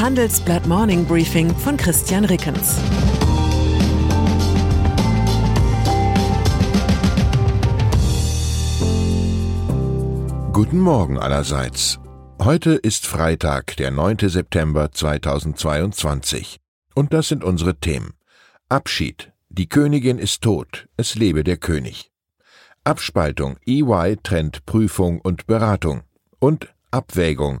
Handelsblatt Morning Briefing von Christian Rickens. Guten Morgen allerseits. Heute ist Freitag, der 9. September 2022. Und das sind unsere Themen. Abschied. Die Königin ist tot. Es lebe der König. Abspaltung. EY trennt Prüfung und Beratung. Und Abwägung.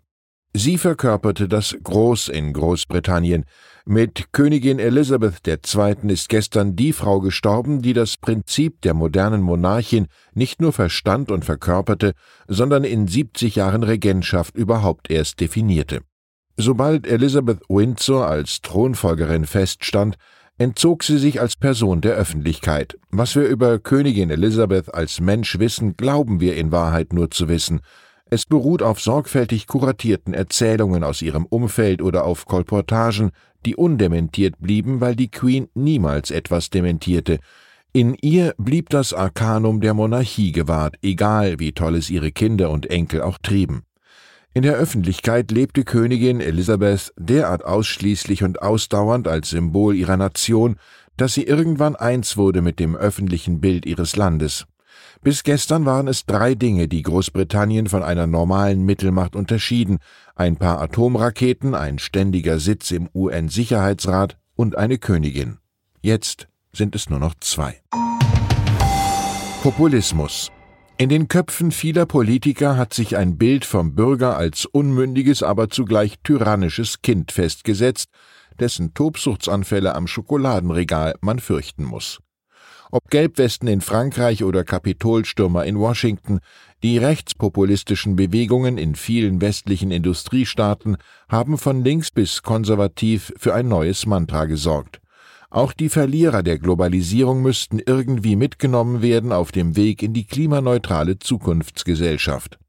Sie verkörperte das Groß in Großbritannien. Mit Königin Elizabeth II. ist gestern die Frau gestorben, die das Prinzip der modernen Monarchin nicht nur verstand und verkörperte, sondern in 70 Jahren Regentschaft überhaupt erst definierte. Sobald Elizabeth Windsor als Thronfolgerin feststand, entzog sie sich als Person der Öffentlichkeit. Was wir über Königin Elizabeth als Mensch wissen, glauben wir in Wahrheit nur zu wissen, es beruht auf sorgfältig kuratierten Erzählungen aus ihrem Umfeld oder auf Kolportagen, die undementiert blieben, weil die Queen niemals etwas dementierte. In ihr blieb das Arkanum der Monarchie gewahrt, egal wie toll es ihre Kinder und Enkel auch trieben. In der Öffentlichkeit lebte Königin Elisabeth derart ausschließlich und ausdauernd als Symbol ihrer Nation, dass sie irgendwann eins wurde mit dem öffentlichen Bild ihres Landes. Bis gestern waren es drei Dinge, die Großbritannien von einer normalen Mittelmacht unterschieden ein paar Atomraketen, ein ständiger Sitz im UN-Sicherheitsrat und eine Königin. Jetzt sind es nur noch zwei. Populismus. In den Köpfen vieler Politiker hat sich ein Bild vom Bürger als unmündiges, aber zugleich tyrannisches Kind festgesetzt, dessen Tobsuchtsanfälle am Schokoladenregal man fürchten muss. Ob Gelbwesten in Frankreich oder Kapitolstürmer in Washington, die rechtspopulistischen Bewegungen in vielen westlichen Industriestaaten haben von links bis konservativ für ein neues Mantra gesorgt. Auch die Verlierer der Globalisierung müssten irgendwie mitgenommen werden auf dem Weg in die klimaneutrale Zukunftsgesellschaft.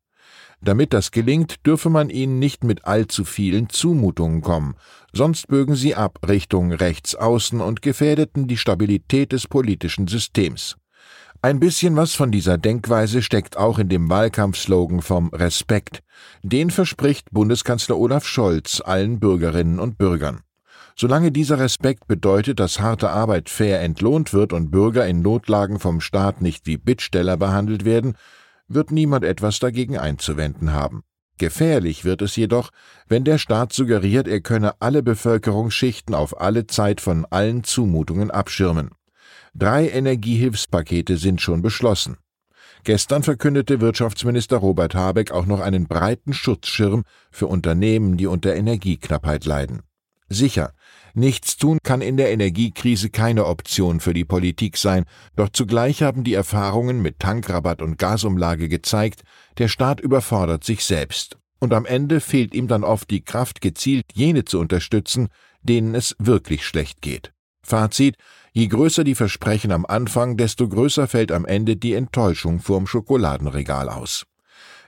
Damit das gelingt, dürfe man ihnen nicht mit allzu vielen Zumutungen kommen, sonst bögen sie ab Richtung rechts außen und gefährdeten die Stabilität des politischen Systems. Ein bisschen was von dieser Denkweise steckt auch in dem Wahlkampfslogan vom Respekt. Den verspricht Bundeskanzler Olaf Scholz allen Bürgerinnen und Bürgern. Solange dieser Respekt bedeutet, dass harte Arbeit fair entlohnt wird und Bürger in Notlagen vom Staat nicht wie Bittsteller behandelt werden, wird niemand etwas dagegen einzuwenden haben. Gefährlich wird es jedoch, wenn der Staat suggeriert, er könne alle Bevölkerungsschichten auf alle Zeit von allen Zumutungen abschirmen. Drei Energiehilfspakete sind schon beschlossen. Gestern verkündete Wirtschaftsminister Robert Habeck auch noch einen breiten Schutzschirm für Unternehmen, die unter Energieknappheit leiden. Sicher, nichts tun kann in der Energiekrise keine Option für die Politik sein, doch zugleich haben die Erfahrungen mit Tankrabatt und Gasumlage gezeigt, der Staat überfordert sich selbst. Und am Ende fehlt ihm dann oft die Kraft, gezielt jene zu unterstützen, denen es wirklich schlecht geht. Fazit, je größer die Versprechen am Anfang, desto größer fällt am Ende die Enttäuschung vorm Schokoladenregal aus.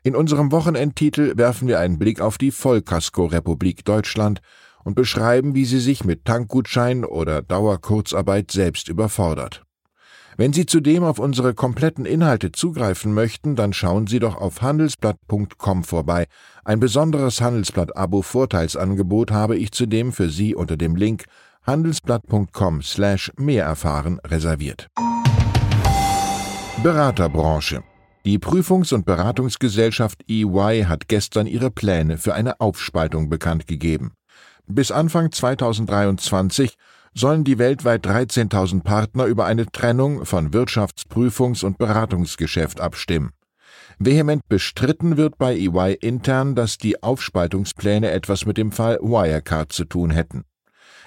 In unserem Wochenendtitel werfen wir einen Blick auf die Vollkasko-Republik Deutschland und beschreiben, wie sie sich mit Tankgutschein oder Dauerkurzarbeit selbst überfordert. Wenn Sie zudem auf unsere kompletten Inhalte zugreifen möchten, dann schauen Sie doch auf handelsblatt.com vorbei. Ein besonderes Handelsblatt-Abo-Vorteilsangebot habe ich zudem für Sie unter dem Link handelsblatt.com slash mehr erfahren reserviert. Beraterbranche Die Prüfungs- und Beratungsgesellschaft EY hat gestern ihre Pläne für eine Aufspaltung bekannt gegeben. Bis Anfang 2023 sollen die weltweit 13.000 Partner über eine Trennung von Wirtschaftsprüfungs- und Beratungsgeschäft abstimmen. Vehement bestritten wird bei EY intern, dass die Aufspaltungspläne etwas mit dem Fall Wirecard zu tun hätten.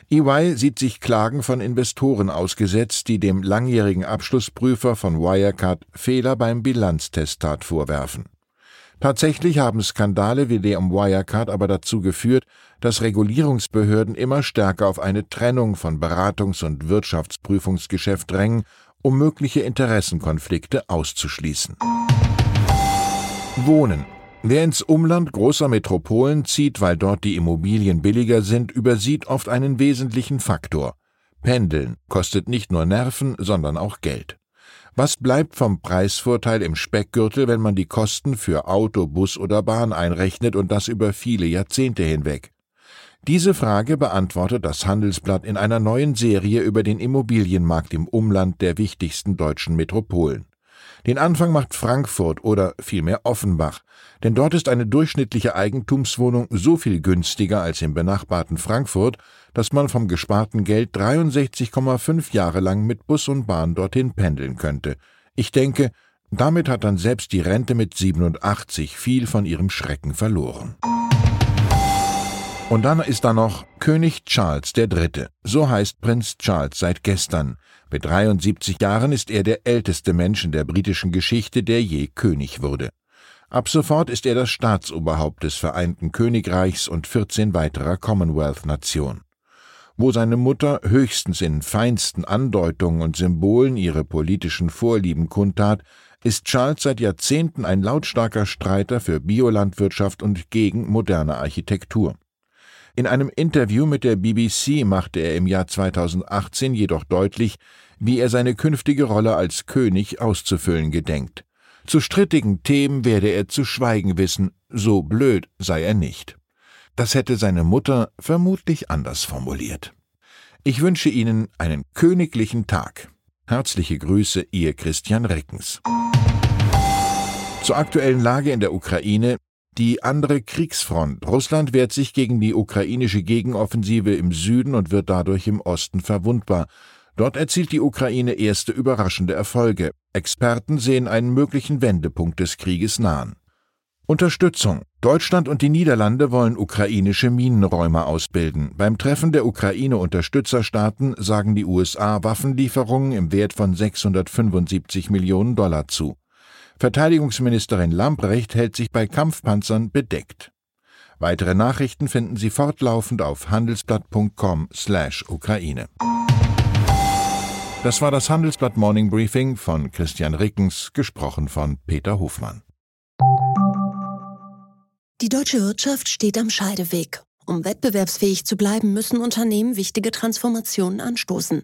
EY sieht sich Klagen von Investoren ausgesetzt, die dem langjährigen Abschlussprüfer von Wirecard Fehler beim Bilanztestat vorwerfen. Tatsächlich haben Skandale wie der um Wirecard aber dazu geführt, dass Regulierungsbehörden immer stärker auf eine Trennung von Beratungs- und Wirtschaftsprüfungsgeschäft drängen, um mögliche Interessenkonflikte auszuschließen. Wohnen Wer ins Umland großer Metropolen zieht, weil dort die Immobilien billiger sind, übersieht oft einen wesentlichen Faktor. Pendeln kostet nicht nur Nerven, sondern auch Geld. Was bleibt vom Preisvorteil im Speckgürtel, wenn man die Kosten für Auto, Bus oder Bahn einrechnet und das über viele Jahrzehnte hinweg? Diese Frage beantwortet das Handelsblatt in einer neuen Serie über den Immobilienmarkt im Umland der wichtigsten deutschen Metropolen. Den Anfang macht Frankfurt oder vielmehr Offenbach, denn dort ist eine durchschnittliche Eigentumswohnung so viel günstiger als im benachbarten Frankfurt, dass man vom gesparten Geld 63,5 Jahre lang mit Bus und Bahn dorthin pendeln könnte. Ich denke, damit hat dann selbst die Rente mit 87 viel von ihrem Schrecken verloren. Und dann ist da noch König Charles III. So heißt Prinz Charles seit gestern. Mit 73 Jahren ist er der älteste Mensch in der britischen Geschichte, der je König wurde. Ab sofort ist er das Staatsoberhaupt des Vereinten Königreichs und 14 weiterer Commonwealth-Nationen. Wo seine Mutter höchstens in feinsten Andeutungen und Symbolen ihre politischen Vorlieben kundtat, ist Charles seit Jahrzehnten ein lautstarker Streiter für Biolandwirtschaft und gegen moderne Architektur. In einem Interview mit der BBC machte er im Jahr 2018 jedoch deutlich, wie er seine künftige Rolle als König auszufüllen gedenkt. Zu strittigen Themen werde er zu schweigen wissen, so blöd sei er nicht. Das hätte seine Mutter vermutlich anders formuliert. Ich wünsche Ihnen einen königlichen Tag. Herzliche Grüße, Ihr Christian Reckens. Zur aktuellen Lage in der Ukraine die andere Kriegsfront. Russland wehrt sich gegen die ukrainische Gegenoffensive im Süden und wird dadurch im Osten verwundbar. Dort erzielt die Ukraine erste überraschende Erfolge. Experten sehen einen möglichen Wendepunkt des Krieges nahen. Unterstützung. Deutschland und die Niederlande wollen ukrainische Minenräumer ausbilden. Beim Treffen der Ukraine-Unterstützerstaaten sagen die USA Waffenlieferungen im Wert von 675 Millionen Dollar zu. Verteidigungsministerin Lamprecht hält sich bei Kampfpanzern bedeckt. Weitere Nachrichten finden Sie fortlaufend auf handelsblatt.com/Ukraine. Das war das Handelsblatt Morning Briefing von Christian Rickens, gesprochen von Peter Hofmann. Die deutsche Wirtschaft steht am Scheideweg. Um wettbewerbsfähig zu bleiben, müssen Unternehmen wichtige Transformationen anstoßen.